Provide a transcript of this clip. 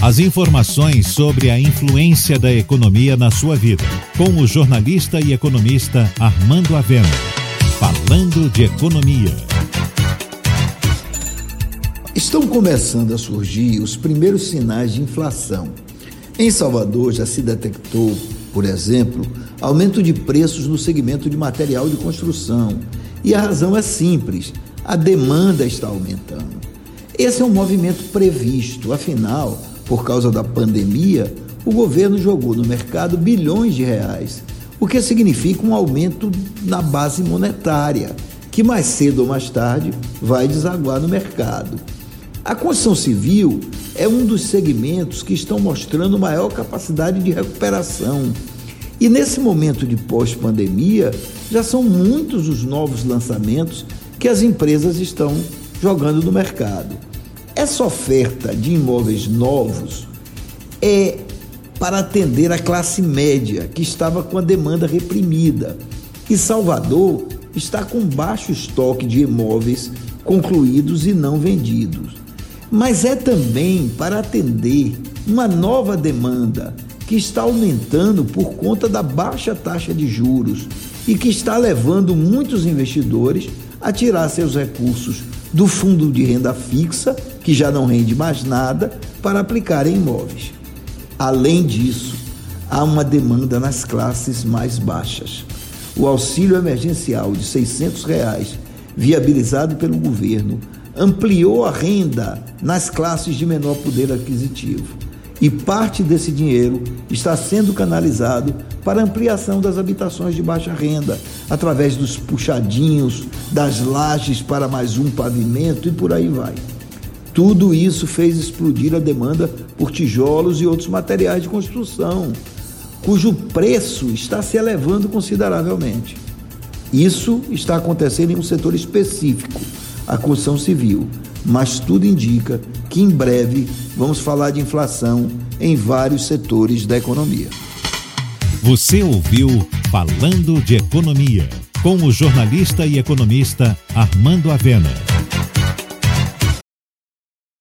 As informações sobre a influência da economia na sua vida, com o jornalista e economista Armando Avena. Falando de economia. Estão começando a surgir os primeiros sinais de inflação. Em Salvador já se detectou, por exemplo, aumento de preços no segmento de material de construção. E a razão é simples: a demanda está aumentando. Esse é um movimento previsto, afinal, por causa da pandemia, o governo jogou no mercado bilhões de reais, o que significa um aumento na base monetária, que mais cedo ou mais tarde vai desaguar no mercado. A construção civil é um dos segmentos que estão mostrando maior capacidade de recuperação. E nesse momento de pós-pandemia, já são muitos os novos lançamentos que as empresas estão jogando no mercado. Essa oferta de imóveis novos é para atender a classe média, que estava com a demanda reprimida. E Salvador está com baixo estoque de imóveis concluídos e não vendidos. Mas é também para atender uma nova demanda que está aumentando por conta da baixa taxa de juros e que está levando muitos investidores a tirar seus recursos do fundo de renda fixa, que já não rende mais nada, para aplicar em imóveis. Além disso, há uma demanda nas classes mais baixas. O auxílio emergencial de 600 reais, viabilizado pelo governo, ampliou a renda nas classes de menor poder aquisitivo. E parte desse dinheiro está sendo canalizado para ampliação das habitações de baixa renda, através dos puxadinhos, das lajes para mais um pavimento e por aí vai. Tudo isso fez explodir a demanda por tijolos e outros materiais de construção, cujo preço está se elevando consideravelmente. Isso está acontecendo em um setor específico, a construção civil, mas tudo indica que em breve vamos falar de inflação em vários setores da economia. Você ouviu Falando de Economia, com o jornalista e economista Armando Avena.